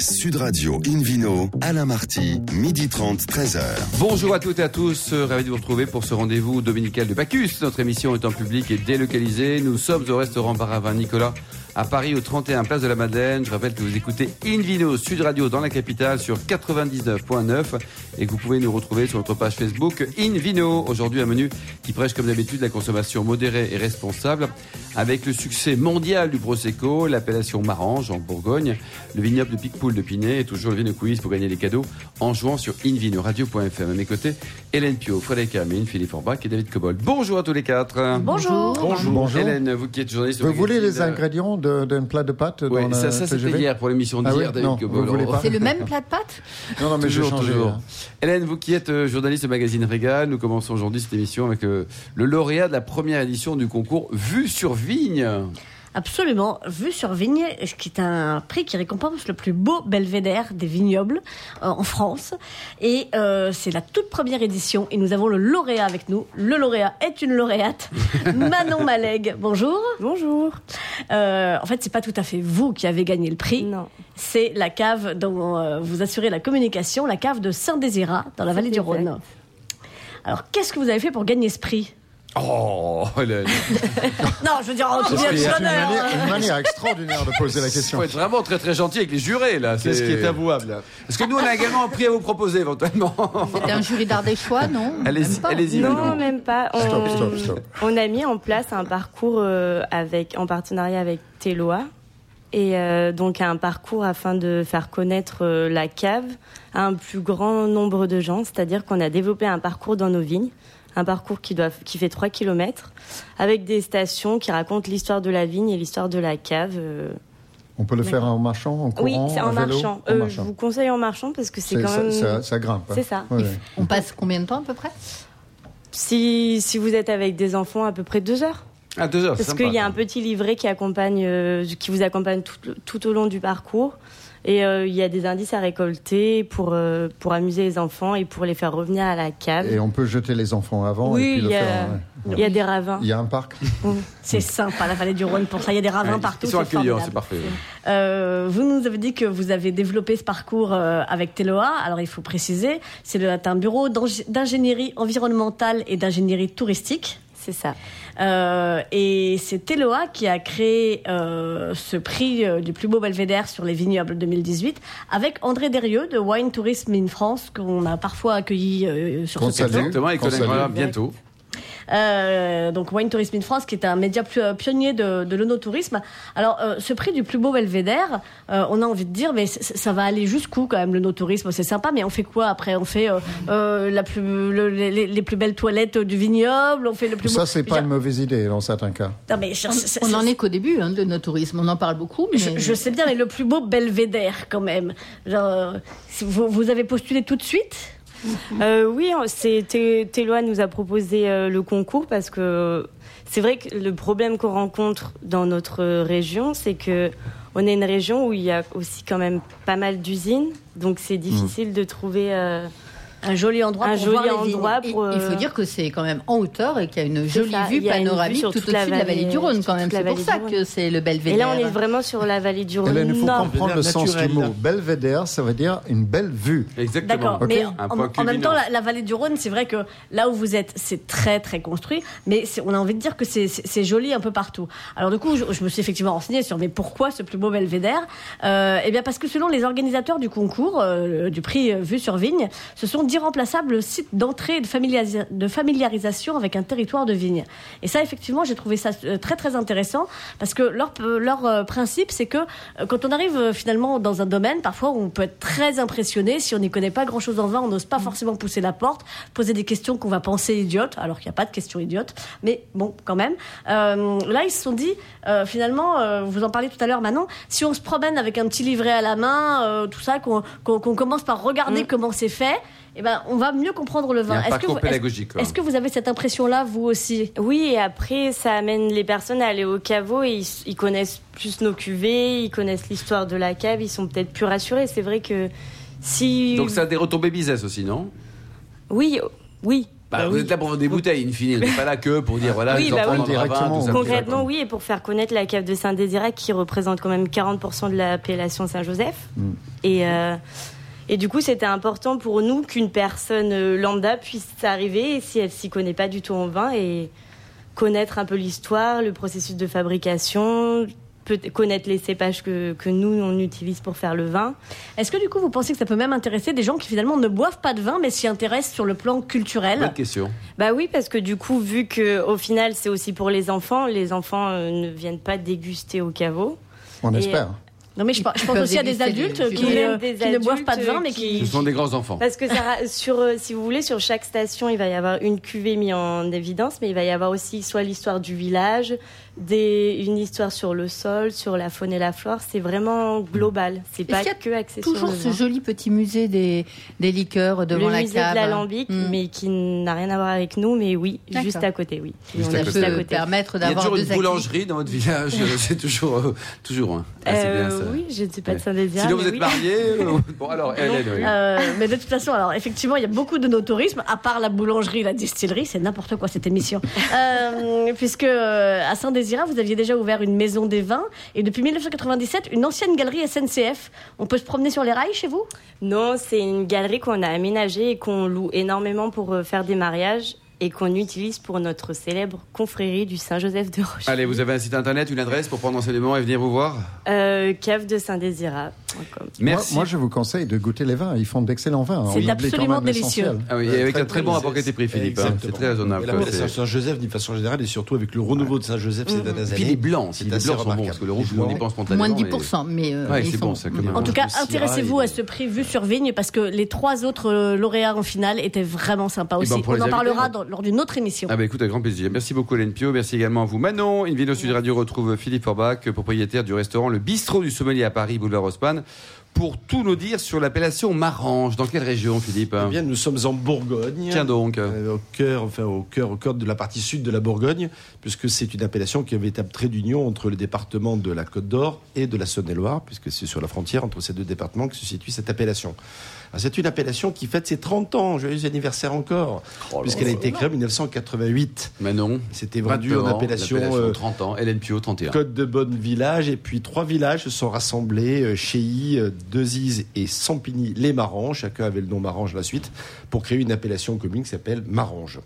Sud Radio Invino, Alain Marty, midi 30, 13h. Bonjour à toutes et à tous, ravi de vous retrouver pour ce rendez-vous dominical de Bacchus. Notre émission est en public et délocalisée. Nous sommes au restaurant Baravin Nicolas à Paris au 31 Place de la Madeleine. Je rappelle que vous écoutez Invino Sud Radio dans la capitale sur 99.9 et que vous pouvez nous retrouver sur notre page Facebook Invino. Aujourd'hui un menu qui prêche comme d'habitude la consommation modérée et responsable avec le succès mondial du Prosecco, l'appellation Marange en Bourgogne, le vignoble de Picpoul de Pinet et toujours le Vino Quiz pour gagner des cadeaux en jouant sur invinoradio.fm. À mes côtés, Hélène Pio, Frédéric Amine, Philippe Forbach et David Cobol. Bonjour à tous les quatre. Bonjour. Bonjour. Bonjour. Hélène, vous qui êtes journaliste. Vous voulez les ingrédients d'un plat de pâtes Oui, dans ça, ça c'était hier pour l'émission Ah d'hier, oui, voulez pas C'est le même plat de pâtes Non, non, mais toujours, changé. toujours. hein. Hélène, vous qui êtes euh, journaliste au magazine Régal, nous commençons aujourd'hui cette émission avec euh, le lauréat de la première édition du concours Vue sur Vigne. Absolument. Vue sur Vigne, qui est un prix qui récompense le plus beau belvédère des vignobles euh, en France. Et euh, c'est la toute première édition. Et nous avons le lauréat avec nous. Le lauréat est une lauréate, Manon Malègue. Bonjour. Bonjour. Euh, en fait, c'est pas tout à fait vous qui avez gagné le prix. Non. C'est la cave dont euh, vous assurez la communication, la cave de Saint-Désirat, dans la vallée du. Rhône. Alors, qu'est-ce que vous avez fait pour gagner ce prix? Oh, Hélène. Non, je veux dire, en tout C'est une manière, une manière extraordinaire de poser la Il question. faut être vraiment très très gentil avec les jurés là. C'est ce qui est avouable. Parce que nous on a également un prix à vous proposer éventuellement. C'était un jury d'Ardéchois, non? Allez-y, allez-y. Non, Manon. même pas. On, Stop, stop, stop. on a mis en place un parcours euh, avec, en partenariat avec Teloa. Et euh, donc un parcours afin de faire connaître euh, la cave à un plus grand nombre de gens. C'est-à-dire qu'on a développé un parcours dans nos vignes, un parcours qui, doit, qui fait 3 km, avec des stations qui racontent l'histoire de la vigne et l'histoire de la cave. euh. On peut le faire en marchant, en courant, Oui, c'est en vélo marchant. En Euh, marchant. Je vous conseille en marchant parce que c'est quand ça, même... ça- ça grimpe. hein. C'est ça. Ouais. On passe combien de temps à peu près? Si, si vous êtes avec des enfants, à peu près deux heures. Ah, deux heures. Parce qu'il y a un petit livret qui accompagne, euh, qui vous accompagne tout, tout au long du parcours. Et euh, il y a des indices à récolter pour, euh, pour amuser les enfants et pour les faire revenir à la cave. Et on peut jeter les enfants avant Oui, et puis il le y a- faire. ouais. Il y a des ravins. Il y a un parc C'est sympa, la vallée du Rhône. Pour ça, il y a des ravins Ouais, partout. Ils sont c'est accueillants, formidable. c'est parfait. Euh, vous nous avez dit que vous avez développé ce parcours euh, avec Teloa. Alors, il faut préciser, c'est le- un bureau d'ingé- d'ingénierie environnementale et d'ingénierie touristique. C'est ça. Euh, et c'est Teloa qui a créé euh, ce prix euh, du plus beau belvédère sur les vignobles 2018 avec André Derieux de Wine Tourism in France qu'on a parfois accueilli euh, sur Qu'on ce plateau. salue. Exactement, et Qu'on qu'on salue. aimera bientôt. Euh, donc Wine Tourism in France, qui est un média euh, pionnier de, de l'onotourisme. Alors, euh, ce prix du plus beau belvédère, euh, on a envie de dire, mais ça va aller jusqu'où quand même l'onotourisme? C'est sympa, mais on fait quoi après? On fait euh, euh, la plus, le- les, plus belles toilettes du vignoble? On fait le plus beau. Ça, c'est pas Je- une mauvaise idée dans certains cas. Non, mais je, On, c'est- on en c'est- est qu'au début hein, de notre tourisme. On en parle beaucoup, mais je, je sais bien, mais le plus beau belvédère quand même. Genre, euh, vous, vous avez postulé tout de suite? Euh, oui, Téloa nous a proposé euh, le concours parce que c'est vrai que le problème qu'on rencontre dans notre région, c'est que on est une région où il y a aussi quand même pas mal d'usines, donc c'est difficile de trouver. Un joli endroit Un pour joli voir les vignes. endroit. il, pour, il faut euh, dire que c'est quand même en hauteur et qu'il y a une jolie ça, vue vue panoramique sur tout au-dessus de la vallée du Rhône quand même. C'est pour ça que c'est le Et belvédère. là, on est vraiment sur la vallée du Rhône. Hélène, il faut comprendre le sens du mot. Belvédère, ça veut dire une belle vue. Exactement. D'accord, Ok. mais Un en, en même temps, la, la vallée du Rhône, c'est vrai que là où vous êtes, c'est très très construit, mais on a envie de dire que c'est joli un peu partout. Alors du coup, je, je me suis effectivement renseignée sur mais pourquoi ce plus beau belvédère? Euh, Eh bien parce que selon les organisateurs du concours, euh, du prix euh, Vue sur Vigne, ce sont d'irremplaçables sites d'entrée et de, familiarisa- de familiarisation avec un territoire de vigne. Et ça, effectivement, j'ai trouvé ça euh, très très intéressant parce que leur, leur euh, principe, c'est que euh, quand on arrive finalement dans un domaine, parfois on peut être très impressionné si on n'y connaît pas grand chose en vin, on n'ose pas forcément pousser la porte, poser des questions qu'on va penser idiotes, alors qu'il n'y a pas de questions idiotes, mais bon, quand même. Euh, là, ils se sont dit, euh, finalement, euh, vous en parliez tout à l'heure, Manon, si on se promène avec un petit livret à la main, tout ça, qu'on qu'on commence par regarder Mm. comment c'est fait, eh ben, on va mieux comprendre le Il y a vin. Est-ce que, vous, pédagogique. est-ce que vous avez cette impression-là, vous aussi? Oui, et après, ça amène les personnes à aller au caveau et ils, ils connaissent plus nos cuvées, ils connaissent l'histoire de la cave, ils sont peut-être plus rassurés. C'est vrai que si. Donc ça a des retombées business aussi, non? Oui, oui. Bah, Bah vous oui. êtes là pour vendre des bouteilles, in fine. Vous n'êtes pas là que pour dire, voilà, Oui, bah oui. Directement, ça. Concrètement, oui, et pour faire connaître la cave de Saint-Désiré qui représente quand même 40% de l'appellation Saint-Joseph. Et, euh, et du coup, c'était important pour nous qu'une personne euh, lambda puisse arriver, si elle s'y connaît pas du tout en vin, et connaître un peu l'histoire, le processus de fabrication, peut connaître les cépages que, que nous, on utilise pour faire le vin. Est-ce que du coup vous pensez que ça peut même intéresser des gens qui finalement ne boivent pas de vin mais s'y intéressent sur le plan culturel? Bonne question. Bah oui, parce que du coup, vu que au final, c'est aussi pour les enfants, les enfants euh, ne viennent pas déguster au caveau. On Et, espère. Non mais je, pense- je pense aussi à des adultes qui, euh, des qui ne boivent pas de vin mais qui... Ce sont des grands enfants. Parce que ça, sur, euh, si vous voulez, sur chaque station, il va y avoir une cuvée mise en évidence, mais il va y avoir aussi soit l'histoire du village, des, une histoire sur le sol, sur la faune et la flore. C'est vraiment global. C'est pas a que axé sur Toujours ce joli petit musée des, des liqueurs devant le la musée cave. de l'alambic, Mm. mais qui n'a rien à voir avec nous, mais oui, juste à côté, oui. Juste On à est côté. Peut permettre Il y a d'avoir toujours deux une boulangerie dans votre village. C'est toujours, euh, toujours. hein. Ah, c'est bien Euh, ça. oui, je ne suis pas de. Saint-Désir. Sinon, vous êtes oui. mariés. euh, Bon, alors, Hélène, oui. Euh, mais de toute façon, alors effectivement, il y a beaucoup de no-tourisme, à part la boulangerie, la distillerie, c'est n'importe quoi cette émission. Euh, puisque euh, à Vous aviez déjà ouvert une maison des vins, et depuis 1997, une ancienne galerie SNCF. On peut se promener sur les rails chez vous? Non, c'est une galerie qu'on a aménagée et qu'on loue énormément pour euh, faire des mariages et qu'on utilise pour notre célèbre confrérie du Saint-Joseph de Roche. Allez, vous avez un site internet, une adresse pour prendre enseignement et venir vous voir Euh, cave de Saint-Désirat.com. Merci. Moi, moi, je vous conseille de goûter les vins. Ils font d'excellents vins. On C'est absolument délicieux. Ah oui, et avec très un très bon rapport qualité-prix, Philippe. hein. C'est très raisonnable. Saint-Joseph, d'une façon générale, et surtout avec le renouveau de Saint-Joseph ces dernières Et puis années. les blancs, c'est les assez blancs sont bons, parce que le rouge, monde y pense spontanément. Moins de mais- 10%, mais euh, Ouais, ils c'est sont bon, même. En tout cas, Syrah, intéressez-vous à ce prix vu sur vigne, parce que les trois autres euh, lauréats en finale étaient vraiment sympas aussi. ben, pour On en parlera hein. dans- lors d'une autre émission. Ah bah écoute, avec grand plaisir. Merci beaucoup Hélène Pio, merci également à vous Manon. Une vidéo Sud Radio retrouve Philippe Forbach, propriétaire du restaurant Le Bistrot du Sommelier à Paris, boulevard Haussmann, pour tout nous dire sur l'appellation Marange. Dans quelle région Philippe Eh bien, nous sommes en Bourgogne. Tiens donc. Euh, au cœur, enfin au cœur, au cœur de la partie sud de la Bourgogne, puisque c'est une appellation qui avait un trait d'union entre le département de la Côte d'Or et de la Saône-et-Loire, puisque c'est sur la frontière entre ces deux départements que se situe cette appellation. C'est une appellation qui fête ses 30 ans, joyeux anniversaire encore, puisqu'elle a été créée en 1988. Manon. C'était vendu 20 en appellation, l'appellation euh, 30 ans, Pio 31. Côte de Bonne Village, et puis trois villages se sont rassemblés, euh, Chéilly, Dezise et Sampigny-les-Maranges, chacun avait le nom Marange la suite, pour créer une appellation commune qui s'appelle Marange.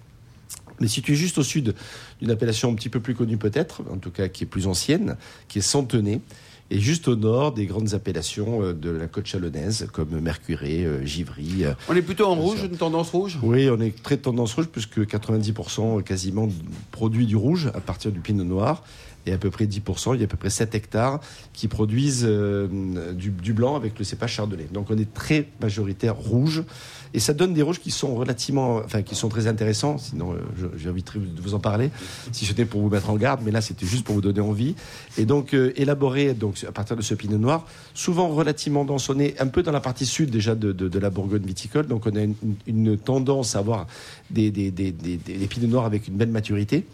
Mais situé juste au sud d'une appellation un petit peu plus connue peut-être, en tout cas qui est plus ancienne, qui est Santenay, et juste au nord des grandes appellations euh, de la côte chalonnaise, comme Mercuré, euh, Givry. euh. On est plutôt en rouge, une tendance rouge? Oui, on est très tendance rouge, puisque 90% quasiment produit du rouge à partir du pinot noir, et à peu près 10%, il y a à peu près 7 hectares qui produisent euh, du, blanc avec le cépage chardonnay. Donc on est très majoritaire rouge, et ça donne des rouges qui sont relativement, enfin qui sont très intéressants. Sinon, euh, envie de vous en parler, si c'était pour vous mettre en garde, mais là c'était juste pour vous donner envie. Et donc euh, élaboré donc à partir de ce pinot noir, souvent relativement dençonné, un peu dans la partie sud déjà de, la Bourgogne viticole. Donc on a une, tendance à avoir des, des, des, des- des pinots noirs avec une belle maturité.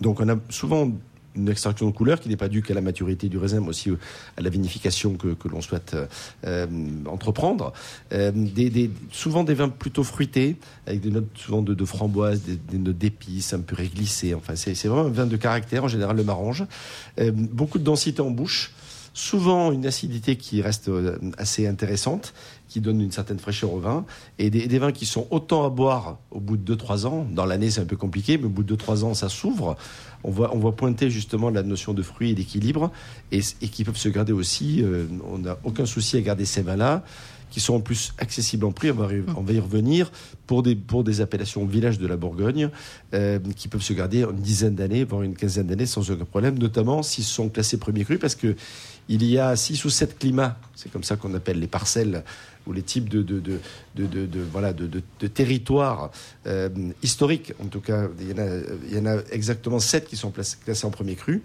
Donc on a souvent une extraction de couleur qui n'est pas due qu'à la maturité du raisin, mais aussi euh, à la vinification que, l'on souhaite euh, euh, entreprendre. Souvent des vins plutôt fruités, avec des notes souvent de, de framboise, des, notes d'épices, un peu réglissées. Enfin, c'est vraiment un vin de caractère, en général le marange. Beaucoup de densité en bouche. Souvent une acidité qui reste assez intéressante, qui donne une certaine fraîcheur au vin, et des, vins qui sont autant à boire au bout de 2-3 ans. Dans l'année, c'est un peu compliqué, mais au bout de 2-3 ans, ça s'ouvre. On voit, on voit pointer justement la notion de fruit et d'équilibre, et, qui peuvent se garder aussi. euh, on n'a aucun souci à garder ces vins-là, qui sont en plus accessibles en prix. On va, y- revenir pour des, pour des appellations village de la Bourgogne, euh, qui peuvent se garder une dizaine d'années, voire une quinzaine d'années sans aucun problème, notamment s'ils sont classés premier cru, parce que il y a six ou sept climats, c'est comme ça qu'on appelle les parcelles ou les types de, de, de, de, de- territoires euh, historiques. En tout cas, il y, en a, exactement sept qui sont classés en premier cru.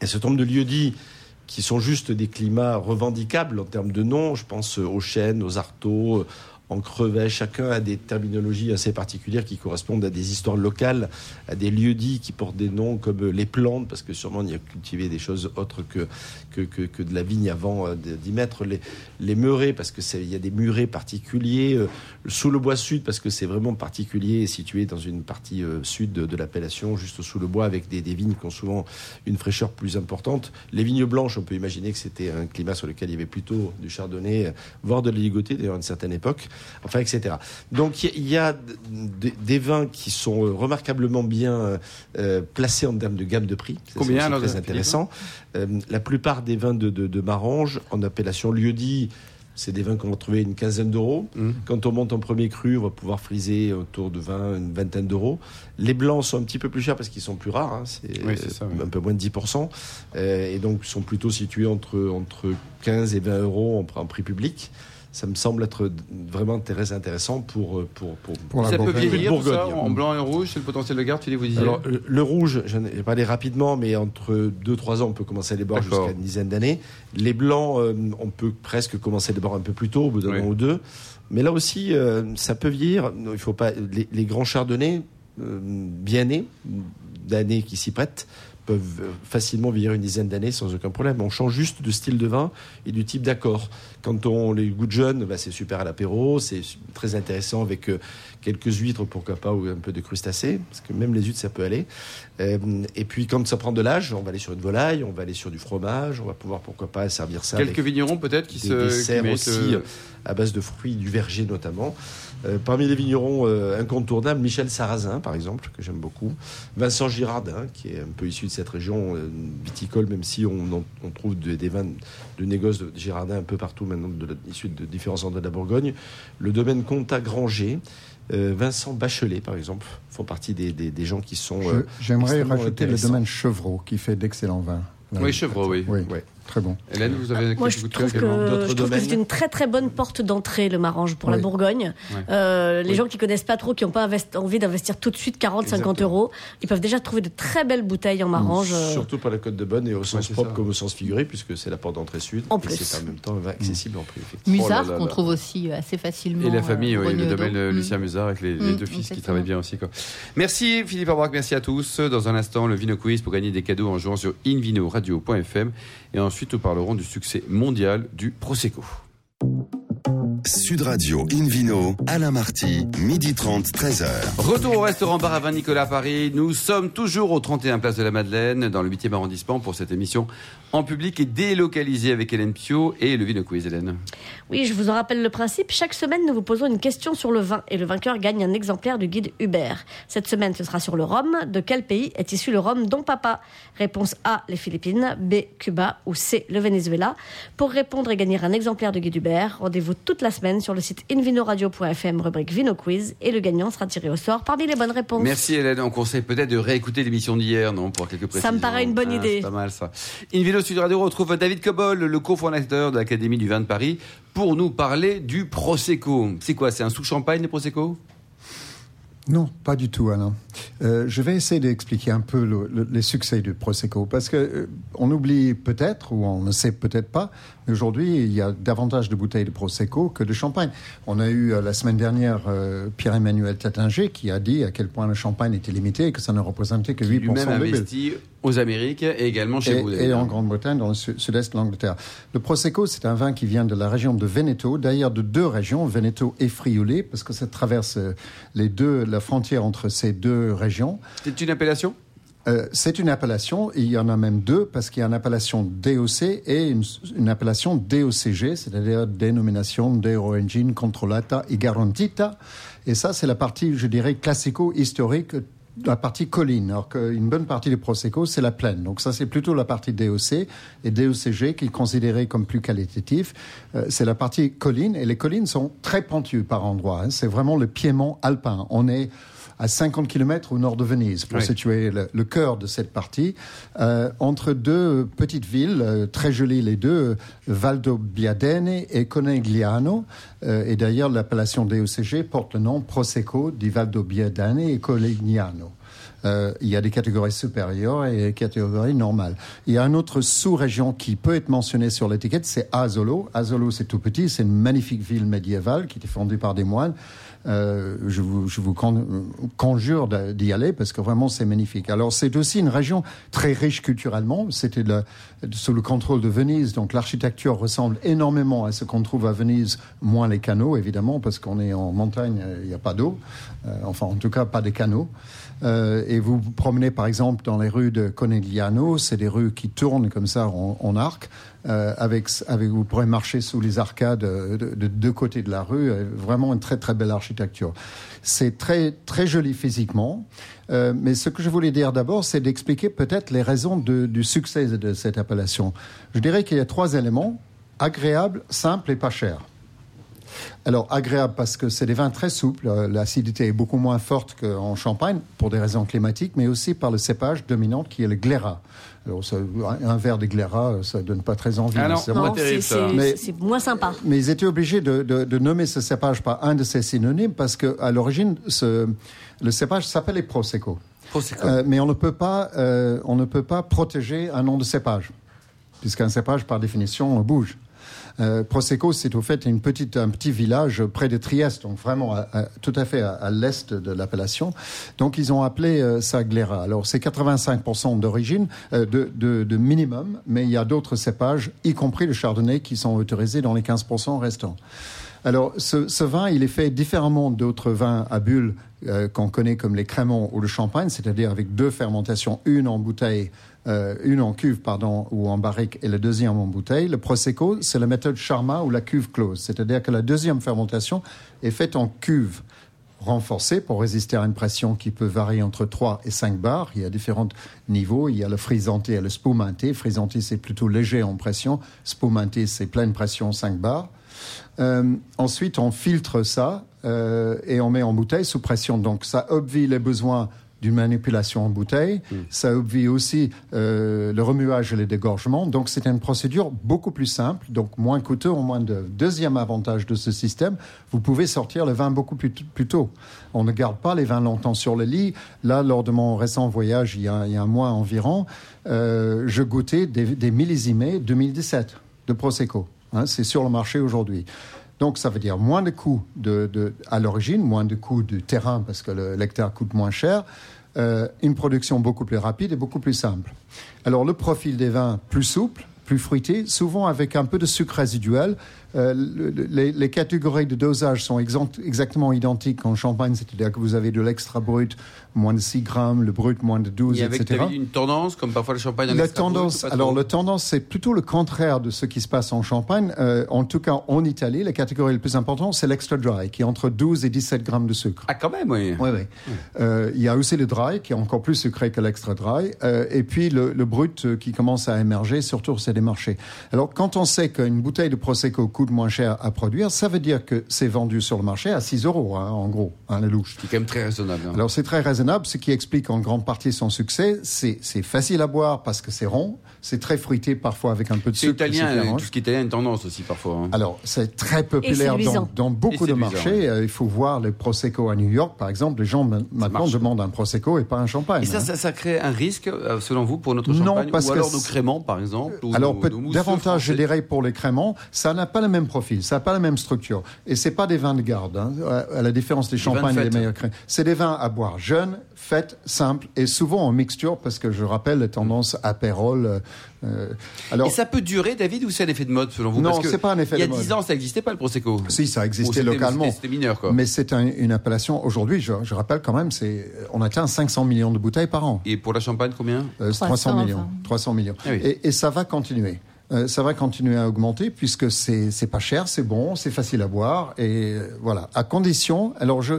Et ce nombre de lieux dits qui sont juste des climats revendicables en termes de noms, je pense aux chênes, aux arceaux, en crevet. Chacun a des terminologies assez particulières qui correspondent à des histoires locales, à des lieux dits qui portent des noms comme les plantes, parce que sûrement on y a cultivé des choses autres que, que, que, que de la vigne avant euh, d'y mettre. Les, les murets, parce qu'il y a des murets particuliers. euh, sous le bois sud, parce que c'est vraiment particulier, situé dans une partie euh, sud de, l'appellation, juste sous le bois, avec des, des vignes qui ont souvent une fraîcheur plus importante. Les vignes blanches, on peut imaginer que c'était un climat sur lequel il y avait plutôt du chardonnay, voire de l'héligoté, d'ailleurs, à une certaine époque, enfin, etc. Donc, il y, a des vins qui sont remarquablement bien euh, placés en termes de gamme de prix. C'est Combien, alors, très intéressant. Euh, la plupart des vins de, de, de Marange, en appellation lieu-dit, c'est des vins qu'on va trouver une quinzaine d'euros. Mhm. Quand on monte en premier cru, on va pouvoir friser autour de 20, une vingtaine d'euros. Les blancs sont un petit peu plus chers parce qu'ils sont plus rares. hein. C'est Oui, c'est ça, oui. un peu moins de 10%. Euh, et donc, sont plutôt situés entre, entre 15 et 20 euros en, en prix public. Ça me semble être vraiment très intéressant pour, pour, pour, Pour la ça peut Bourgogne. vieillir tout ça, Bourgogne. en blanc et rouge, c'est le potentiel de garde, Philippe, vous disiez Alors, le, rouge, j'en ai parlé rapidement, mais entre 2-3 ans, on peut commencer à les boire jusqu'à une dizaine d'années. Les blancs, euh, on peut presque commencer à les boire un peu plus tôt, au bout d'un Oui. an ou deux. Mais là aussi, euh, ça peut vieillir. Il faut pas les, les grands chardonnays euh, bien nés, d'années qui s'y prêtent, peuvent euh, facilement vieillir une dizaine d'années sans aucun problème. On change juste de style de vin et du type d'accord. Quand on les goûte jeunes, bah, c'est super à l'apéro, c'est très intéressant avec euh, quelques huîtres, pourquoi pas, ou un peu de crustacés, parce que même les huîtres, ça peut aller. Euh, et puis quand ça prend de l'âge, on va aller sur une volaille, on va aller sur du fromage, on va pouvoir, pourquoi pas, servir ça Quelques avec vignerons peut-être qui des se. qui desserts mettent, aussi euh, à base de fruits du verger notamment. Euh, parmi les vignerons euh, incontournables, Michel Sarrazin par exemple, que j'aime beaucoup. Vincent Girardin, qui est un peu issu de cette région euh, viticole, même si on, trouve de- des vins de négoce de Girardin un peu partout maintenant, de la- issus de différents endroits de la Bourgogne. Le domaine Comta Granger. Vincent Bachelet, par exemple, font partie des, des- des gens qui sont. J'aimerais rajouter le domaine Chevreau qui fait d'excellents vins. Oui, Chevreau, oui. Oui, Ouais. Très bon. Hélène, vous avez Moi, quelques je de trouve que, je trouve que c'est une très très bonne porte d'entrée, le Marange, pour la. Bourgogne. Euh, les Oui. gens qui connaissent pas trop, qui n'ont pas investi- envie d'investir tout de suite 40, 50 Exactement. euros, ils peuvent déjà trouver de très belles bouteilles en Marange. euh, Surtout par la Côte de Bonne et au sens propre ça. comme au sens figuré, puisque c'est la porte d'entrée sud. En et plus. c'est en même temps accessible en prix, effectivement. Musard, Oh qu'on trouve aussi euh, assez facilement. Et la famille, euh, oui, le domaine Mm. Lucien Musard avec les, les Mm, deux fils qui travaillent bien aussi. Quoi. Merci Philippe Arbrac, merci à tous. Dans un instant, le Vino Quiz pour gagner des cadeaux en jouant sur invinoradio.fm. Et ensuite, nous parlerons du succès mondial du Prosecco. Sud Radio Invino, Alain Marty, midi 30, 13h. Retour au restaurant Bar à Vin Nicolas à Paris. Nous sommes toujours au 31 Place de la Madeleine, dans le 8e arrondissement, pour cette émission en public et délocalisée avec Hélène Pio et le Vino Quiz, Hélène. Oui, je vous en rappelle le principe. Chaque semaine, nous vous posons une question sur le vin et le vainqueur gagne un exemplaire du guide Hubert. Cette semaine, ce sera sur le rhum. De quel pays est issu le rhum Don Papa? Réponse A, les Philippines, B, Cuba ou C, le Venezuela. Pour répondre et gagner un exemplaire du guide Hubert, rendez-vous toute la semaine sur le site invinoradio.fm, rubrique Vino Quiz, et le gagnant sera tiré au sort parmi les bonnes réponses. Merci Hélène. On conseille peut-être de réécouter l'émission d'hier, non Pour quelques précisions. Ça me paraît une bonne Ah, idée. C'est pas mal ça. Invino Sud Radio retrouve David Cobol, le cofondateur de l'Académie du vin de Paris, pour nous parler du Prosecco. C'est quoi? C'est un sous-champagne, le Prosecco? Non, pas du tout, Alain. Euh, je vais essayer d'expliquer un peu le- le- les succès du Prosecco, parce que euh, on oublie peut-être, ou on ne sait peut-être pas, mais aujourd'hui, il y a davantage de bouteilles de Prosecco que de champagne. On a eu euh, la semaine dernière euh, Pierre-Emmanuel Tattinger qui a dit à quel point le champagne était limité et que ça ne représentait que 8% Lui-même investi aux Amériques et également chez et, vous. et en Grande-Bretagne, dans le su- sud-est de l'Angleterre. Le Prosecco, c'est un vin qui vient de la région de Veneto, d'ailleurs de deux régions, Veneto et Friuli, parce que ça traverse euh, les deux, la frontière entre ces deux régions. C'est une appellation? Euh, c'est une appellation, et il y en a même deux, parce qu'il y a une appellation DOC et une, une appellation DOCG, c'est-à-dire dénomination de origine controllata e garantita. Et ça, c'est la partie, je dirais, classico-historique, la partie colline, alors qu'une bonne partie du Prosecco, c'est la plaine. Donc ça, c'est plutôt la partie DOC et DOCG qui est considérée comme plus qualitatif. Euh, c'est la partie colline, et les collines sont très pentues par endroits. hein. C'est vraiment le piémont alpin. On est à 50 km au nord de Venise, pour Oui. situer le, le cœur de cette partie, euh, entre deux petites villes, euh, très jolies les deux, Valdobbiadene et Conegliano. Euh, et d'ailleurs, l'appellation DOCG porte le nom Prosecco di Valdobbiadene et Conegliano. Euh, il y a des catégories supérieures et des catégories normales. Il y a une autre sous-région qui peut être mentionnée sur l'étiquette, c'est Azolo. Azolo, c'est tout petit, c'est une magnifique ville médiévale qui était fondée par des moines. Euh, je vous, conjure de- d'y aller parce que vraiment c'est magnifique. Alors c'est aussi une région très riche culturellement. C'était sous le contrôle de Venise, donc l'architecture ressemble énormément à ce qu'on trouve à Venise, moins les canaux évidemment parce qu'on est en montagne, euh, il n'y a pas d'eau. Euh, enfin en tout cas pas des canaux. Et vous vous promenez par exemple dans les rues de Conegliano, c'est des rues qui tournent comme ça en arc. Euh, avec, vous pourrez marcher sous les arcades euh, de, de deux côtés de la rue. euh, Vraiment une très très belle architecture. C'est très très joli physiquement. Mais ce que je voulais dire d'abord, c'est d'expliquer peut-être les raisons du succès de cette appellation. Je dirais qu'il y a trois éléments agréable, simple et pas cher. Alors, agréable parce que c'est des vins très souples. L'acidité est beaucoup moins forte qu'en Champagne pour des raisons climatiques, mais aussi par le cépage dominant qui est le Glera. Alors, ça- un verre euh, ça donne pas très envie. Ah c'est- moins sympa. Mais ils étaient obligés de, de- de nommer ce cépage par un de ses synonymes parce qu'à l'origine, le cépage s'appelait Prosecco. Prosecco. Euh, mais on ne peut pas, euh, on ne peut pas protéger un nom de cépage, puisqu'un cépage, par définition, bouge. Euh, Prosecco, c'est au fait une petite, un petit village près de Trieste, donc vraiment tout à fait à, à l'est de l'appellation. Donc ils ont appelé euh, ça. Alors c'est 85% d'origine, euh, de, de, de minimum, mais il y a d'autres cépages, y compris le chardonnay, qui sont autorisés dans les 15% restants. Alors, ce, vin, il est fait différemment d'autres vins à bulles euh, qu'on connaît comme les créments ou le champagne, c'est-à-dire avec deux fermentations, une en bouteille, euh, une en cuve, pardon, ou en barrique, et la deuxième en bouteille. Le prosecco, c'est la méthode Charma ou la cuve close, c'est-à-dire que la deuxième fermentation est faite en cuve renforcée pour résister à une pression qui peut varier entre 3 et 5 bars. Il y a différents niveaux. Il y a le frisanté et le spumanté. Frisanté, c'est plutôt léger en pression. Spumanté, c'est pleine pression, 5 bars. Euh, ensuite, on filtre ça euh, et on met en bouteille sous pression. Donc, ça obvie les besoins d'une manipulation en bouteille. Ça obvie aussi euh, le remuage et le dégorgement. Donc, c'est une procédure beaucoup plus simple, donc moins coûteux, en moins de. Deuxième avantage de ce système, vous pouvez sortir le vin beaucoup plus, plus tôt. On ne garde pas les vins longtemps sur le lit. Là, lors de mon récent voyage, il y a, il y a un mois environ, euh, je goûtais des, des millésimés 2017 de Prosecco. Hein, c'est sur le marché aujourd'hui. Donc, ça veut dire moins de coûts à l'origine, moins de coûts du terrain parce que l'hectare coûte moins cher, euh, une production beaucoup plus rapide et beaucoup plus simple. Alors, le profil des vins plus souple, plus fruité, souvent avec un peu de sucre résiduel. Euh, le- le- les, les catégories de dosage sont exactement identiques en champagne, c'est-à-dire que vous avez de l'extra brut, moins de 6 grammes, le brut, moins de 12, Et avec etc. vu une tendance, comme parfois le champagne en La extra brut, tendance, trop alors la tendance, c'est plutôt le contraire de ce qui se passe en Champagne. Euh, en tout cas, en Italie, la catégorie la plus importante, c'est l'extra dry, qui est entre 12 et 17 grammes de sucre. Ah, quand même, oui. Oui, oui. Euh, il y a aussi le dry, qui est encore plus sucré que l'extra dry, et puis le, le brut qui commence à émerger, surtout sur des marchés. Alors, quand on sait qu'une bouteille de Prosecco coûte moins cher à produire, ça veut dire que c'est vendu sur le marché à 6 euros, hein, en gros, hein, la louche. C'est quand même très raisonnable. hein. Alors c'est très raisonnable, ce qui explique en grande partie son succès. C'est c'est facile à boire parce que c'est rond, c'est très fruité parfois avec un peu de c'est sucre. italien, euh, range. tout ce qui est italien a une tendance aussi parfois. hein. Alors c'est très populaire dans, dans beaucoup de marchés. Euh, il faut voir les prosecco à New York, par exemple. Les gens ma- maintenant demandent un prosecco et pas un champagne. Et ça, hein. ça, ça crée un risque, euh, selon vous, pour notre Non, champagne parce Ou que alors nos c'est- créments, par exemple ou Alors nos- nos davantage, je dirais, pour les créments, ça n'a pas le même profil, ça n'a pas la même structure. Et c'est pas des vins de garde, hein, à la différence des de champagnes et des meilleurs créments. C'est des vins à boire jeunes, faites, simples et souvent en mixture, parce que je rappelle les tendances apérole. euh, euh, alors, Et ça peut durer, David, ou c'est un effet de mode, selon vous? Non, c'est pas un effet Il y a de mode. 10 ans, ça n'existait pas, le Prosecco. si ça existait localement, c'était- mineur, quoi. mais c'est un- une appellation. Aujourd'hui, je, je rappelle quand même, c'est on atteint 500 millions de bouteilles par an. Et pour la champagne, combien? Euh, c'est 300, 300 millions. enfin. 300 millions. Ah oui. et, et ça va continuer. Euh, ça va continuer à augmenter puisque c'est c'est pas cher, c'est bon, c'est facile à boire et euh, voilà. À condition, alors je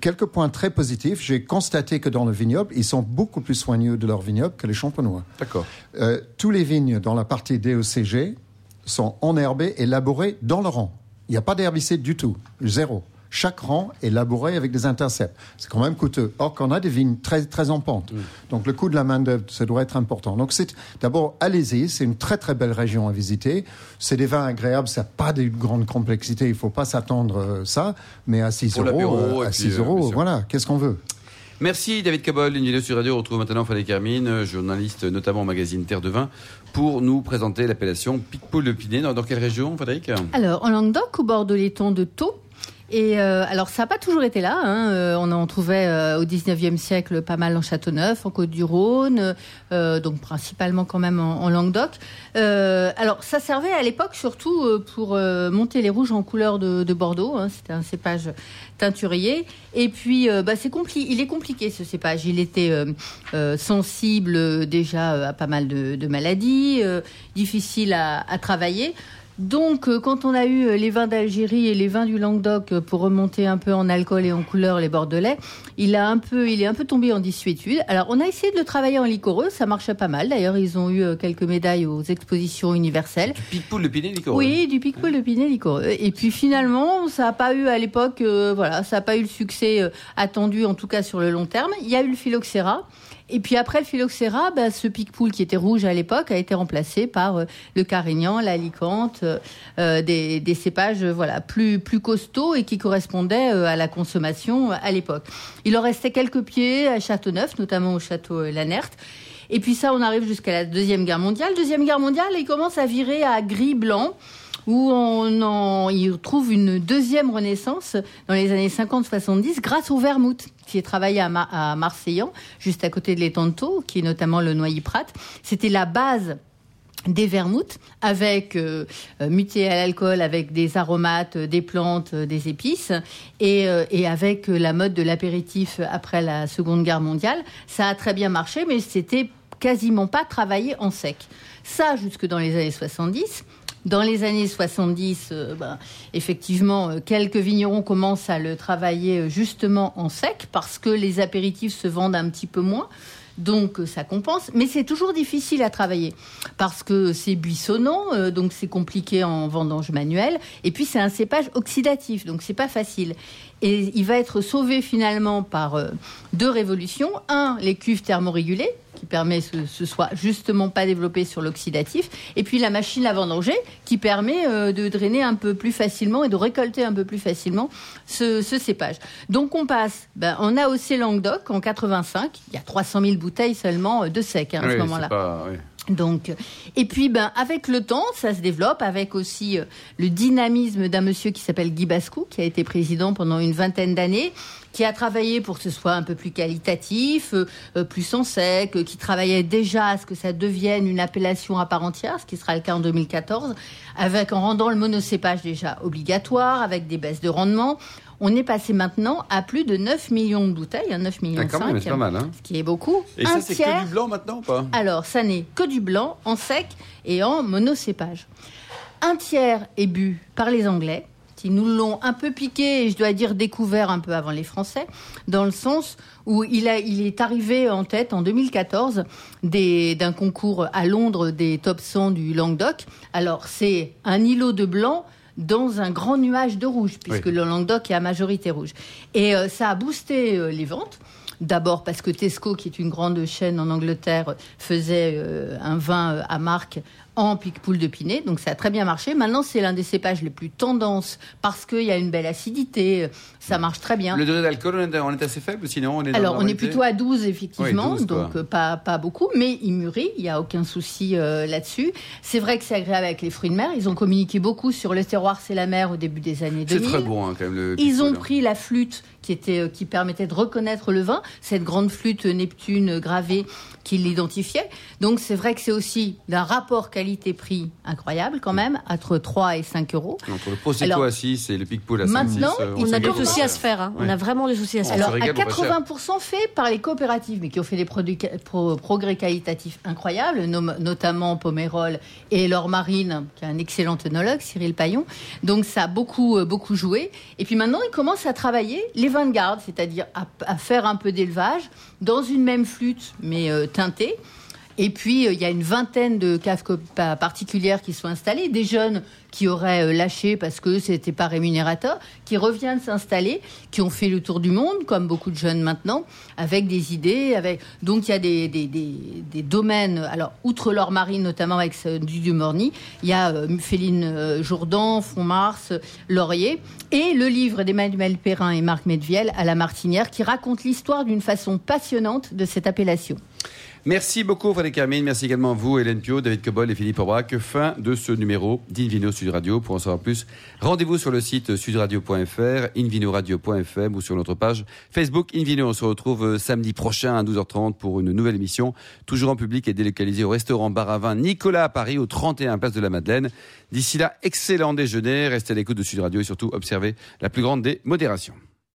quelques points très positifs. J'ai constaté que dans le vignoble, ils sont beaucoup plus soigneux de leur vignoble que les champenois. D'accord. Euh, tous les vignes dans la partie DOCG sont enherbés et labourés dans le rang. Il n'y a pas d'herbicide du tout, zéro. Chaque rang est labouré avec des intercepts. C'est quand même coûteux. Or qu'on a des vignes très, très en pente. Donc le coût de la main-d'œuvre, ça doit être important. Donc c'est d'abord, allez-y, c'est une très très belle région à visiter. C'est des vins agréables, ça n'a pas de grande complexité, il ne faut pas s'attendre à ça. Mais à 6 Pour euros, euh, à puis, 6 euh, euros, voilà, qu'est-ce qu'on veut? Merci David Cabol, une vidéo sur radio. On retrouve maintenant Frédéric Hermine, euh, journaliste notamment au magazine Terre de Vin, pour nous présenter l'appellation Picpoul de Pinet. Dans, dans quelle région, Frédéric? Alors, en Languedoc, au bord de l'étang de Thau. Et euh, alors, ça n'a pas toujours été là. Hein. Euh, on en trouvait euh, au 19e siècle pas mal en Châteauneuf, en Côte-du-Rhône, donc principalement quand même en, Languedoc. Alors, ça servait à l'époque surtout pour monter les rouges en couleur de, de Bordeaux. hein. C'était un cépage teinturier. Et puis, bah, c'est il est compliqué ce cépage. Il était sensible déjà à pas mal de, maladies, difficile à travailler. Donc, euh, quand on a eu euh, les vins d'Algérie et les vins du Languedoc euh, pour remonter un peu en alcool et en couleur les Bordelais, il a un peu, il est un peu tombé en dissuétude. Alors, on a essayé de le travailler en liquoreux, ça marchait pas mal. D'ailleurs, ils ont eu quelques médailles aux expositions universelles. Picpoul de Pinet, Nico Oui, du Picpoul de Pinet liquoreux. Et puis finalement, ça n'a pas eu à l'époque, euh, voilà, ça n'a pas eu le succès euh, attendu, en tout cas sur le long terme. Il y a eu le phylloxéra. Et puis après le phylloxéra, bah, ce Picpoul qui était rouge à l'époque a été remplacé par euh, le Carignan, l'Alicante, euh, euh, des, cépages voilà plus plus costauds et qui correspondaient à la consommation à l'époque. Il en restait quelques pieds à Châteauneuf, notamment au château euh, Lanert. Et puis ça, on arrive jusqu'à la Deuxième Guerre mondiale. Deuxième Guerre mondiale, il commence à virer à gris-blanc où on il trouve une deuxième renaissance dans les années 50-70 grâce au vermouth qui est travaillé à, Ma- à Marseillan, juste à côté de Thau, qui est notamment le noyer Prat. C'était la base des vermouths avec euh, euh, à l'alcool avec des aromates, euh, des plantes, euh, des épices et, et avec la mode de l'apéritif après la Seconde Guerre mondiale. Ça a très bien marché, mais c'était quasiment pas travaillé en sec. Ça jusque dans les années 70. Dans les années 70, euh, ben, effectivement, euh, quelques vignerons commencent à le travailler euh, justement en sec parce que les apéritifs se vendent un petit peu moins. Donc ça compense, mais c'est toujours difficile à travailler parce que c'est buissonnant, donc c'est compliqué en vendange manuelle. Et puis c'est un cépage oxydatif, donc c'est pas facile. Et il va être sauvé finalement par euh, deux révolutions. Un, les cuves thermorégulées qui permet ce, ce soit justement pas développé sur l'oxydatif, et puis la machine à vendanger qui permet euh, de drainer un peu plus facilement et de récolter un peu plus facilement ce, ce cépage. Donc on passe, ben, on a aussi Languedoc en 85, il y a 300 000 bouteilles seulement euh, de sec hein, à Oui, ce moment-là. Donc, et puis, ben, avec le temps, ça se développe avec aussi euh, le dynamisme d'un monsieur qui s'appelle Guy Bascou, qui a été président pendant une vingtaine d'années, qui a travaillé pour que ce soit un peu plus qualitatif, euh, euh, plus en sec, euh, qui travaillait déjà à ce que ça devienne une appellation à part entière, ce qui sera le cas en 2014, avec en rendant le monocépage déjà obligatoire, avec des baisses de rendement. On est passé maintenant à plus de 9 millions de bouteilles, hein, 9 millions Ah, quand même, c'est pas mal. Hein. ce qui est beaucoup. Et un ça, c'est tiers que du blanc maintenant ou pas? Alors, ça n'est que du blanc, en sec et en monocépage. Un tiers est bu par les Anglais, qui nous l'ont un peu piqué, et je dois dire découvert un peu avant les Français, dans le sens où il, a, il est arrivé en tête en 2014 des- d'un concours à Londres des top 100 du Languedoc. Alors, c'est un îlot de blanc dans un grand nuage de rouge, puisque Oui. le Languedoc est à majorité rouge. Et euh, ça a boosté euh, les ventes. D'abord parce que Tesco, qui est une grande chaîne en Angleterre, faisait euh, un vin à marque en Picpoul de Pinet, donc ça a très bien marché. Maintenant, c'est l'un des cépages les plus tendances parce qu'il y a une belle acidité, euh, ça marche très bien. Le degré d'alcool, on est, on est assez faible, sinon on est Alors, on est plutôt à 12, effectivement, Oui, 12, quoi. donc euh, pas, pas beaucoup, mais il mûrit, il n'y a aucun souci euh, là-dessus. C'est vrai que c'est agréable avec les fruits de mer. Ils ont communiqué beaucoup sur le terroir, c'est la mer au début des années C'est 2000. très bon hein, quand même. Le Ils ont pris la flûte qui était qui permettait de reconnaître le vin, cette grande flûte Neptune gravée qui l'identifiait. Donc c'est vrai que c'est aussi d'un rapport qualité-prix incroyable quand même, entre 3 et 5 euros. Entre le Prosecco à 6 et le Picpoul à 5 maintenant, On a des soucis à se faire. hein. On a vraiment des soucis à se faire. Alors à régale pour pas cher. 80% fait par les coopératives, mais qui ont fait des produits ca- pro- progrès qualitatifs incroyables, notamment Pomerol et Laure Marine, qui est un excellent œnologue, Cyril Paillon. Donc ça a beaucoup euh, beaucoup joué. Et puis maintenant, ils commencent à travailler les garde, c'est-à-dire à, à faire un peu d'élevage dans une même flûte, mais euh, teintée. Et puis, euh, il y a une vingtaine de caves particulières qui sont installées, des jeunes qui auraient euh, lâché parce que c'était pas rémunérateur, qui reviennent s'installer, qui ont fait le tour du monde, comme beaucoup de jeunes maintenant, avec des idées. Avec... Donc, il y a des, des, des, des domaines, alors, outre l'or marine, notamment avec du Dumorny, il y a euh, Féline Jourdan, Font-Mars, Laurier, et le livre d'Emmanuel Perrin et Marc Medviel à la Martinière, qui raconte l'histoire d'une façon passionnante de cette appellation. Merci beaucoup Frédéric Carmine, merci également à vous Hélène Pio, David Cobol et Philippe Aubrac. Fin de ce numéro d'Invino Sud Radio. Pour en savoir plus, rendez-vous sur le site sudradio.fr, invinoradio.fm ou sur notre page Facebook Invino. On se retrouve euh, samedi prochain à 12h30 pour une nouvelle émission, toujours en public et délocalisée au restaurant Bar à Vin Nicolas à Paris, au 31 Place de la Madeleine. D'ici là, excellent déjeuner, restez à l'écoute de Sud Radio et surtout observez la plus grande des modérations.